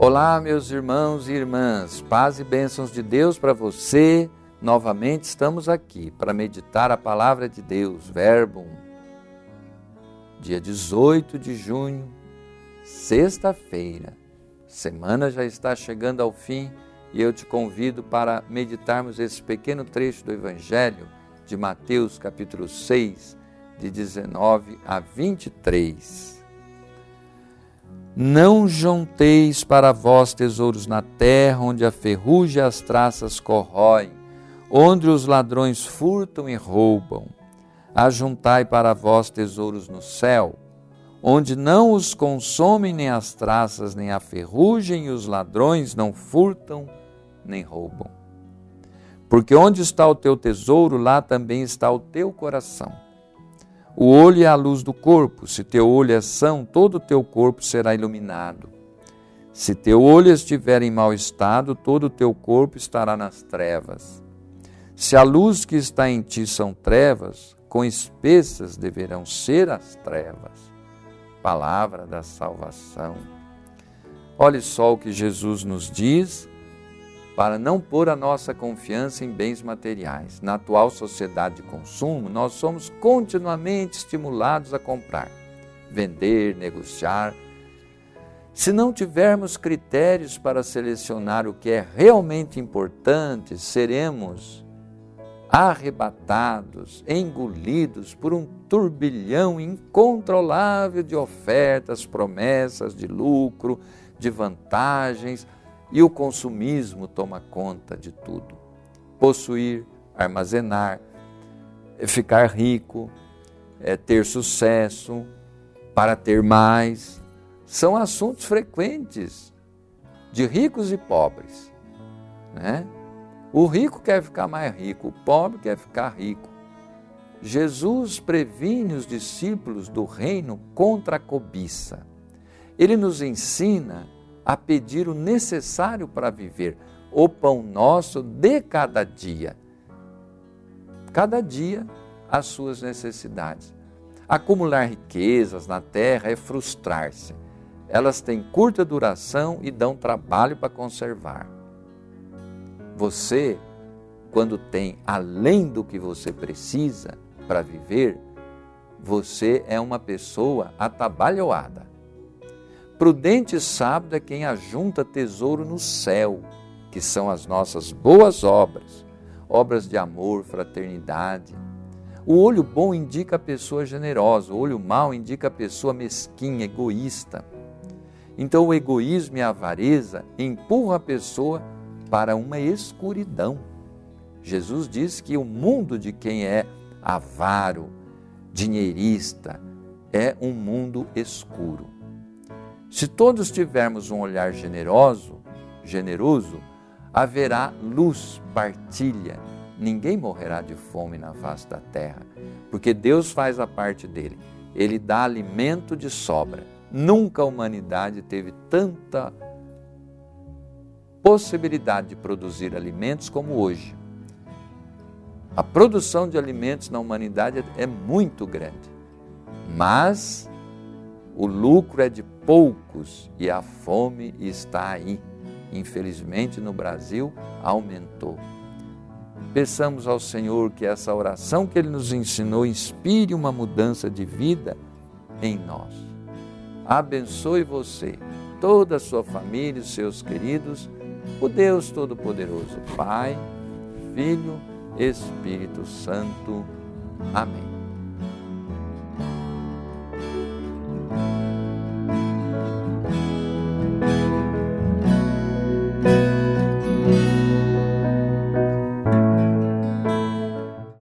Olá, meus irmãos e irmãs, paz e bênçãos de Deus para você. Novamente estamos aqui para meditar a palavra de Deus, Verbo. Dia 18 de junho, sexta-feira. Semana já está chegando ao fim e eu te convido para meditarmos esse pequeno trecho do Evangelho de Mateus, capítulo 6, de 19 a 23. Não junteis para vós tesouros na terra, onde a ferrugem e as traças corroem, onde os ladrões furtam e roubam. Ajuntai para vós tesouros no céu, onde não os consomem nem as traças, nem a ferrugem, e os ladrões não furtam nem roubam. Porque onde está o teu tesouro, lá também está o teu coração. O olho é a luz do corpo. Se teu olho é são, todo o teu corpo será iluminado. Se teu olho estiver em mau estado, todo o teu corpo estará nas trevas. Se a luz que está em ti são trevas, com espessas deverão ser as trevas. Palavra da salvação. Olhe só o que Jesus nos diz para não pôr a nossa confiança em bens materiais. Na atual sociedade de consumo, nós somos continuamente estimulados a comprar, vender, negociar. Se não tivermos critérios para selecionar o que é realmente importante, seremos arrebatados, engolidos por um turbilhão incontrolável de ofertas, promessas de lucro, de vantagens e o consumismo toma conta de tudo. Possuir, armazenar, ficar rico, é, ter sucesso, para ter mais, são assuntos frequentes de ricos e pobres. Né? O rico quer ficar mais rico, o pobre quer ficar rico. Jesus previne os discípulos do reino contra a cobiça. Ele nos ensina a pedir o necessário para viver, o pão nosso de cada dia. Cada dia as suas necessidades. Acumular riquezas na terra é frustrar-se. Elas têm curta duração e dão trabalho para conservar. Você, quando tem além do que você precisa para viver, você é uma pessoa atabalhoada. Prudente e sábio é quem ajunta tesouro no céu, que são as nossas boas obras, obras de amor, fraternidade. O olho bom indica a pessoa generosa, o olho mau indica a pessoa mesquinha, egoísta. Então o egoísmo e a avareza empurram a pessoa para uma escuridão. Jesus diz que o mundo de quem é avaro, dinheirista, é um mundo escuro. Se todos tivermos um olhar generoso, generoso, haverá luz, partilha. Ninguém morrerá de fome na face da terra, porque Deus faz a parte dele. Ele dá alimento de sobra. Nunca a humanidade teve tanta possibilidade de produzir alimentos como hoje. A produção de alimentos na humanidade é muito grande, mas o lucro é de poucos e a fome está aí. Infelizmente, no Brasil, aumentou. Peçamos ao Senhor que essa oração que Ele nos ensinou inspire uma mudança de vida em nós. Abençoe você, toda a sua família, os seus queridos, o Deus Todo-Poderoso, Pai, Filho, Espírito Santo. Amém.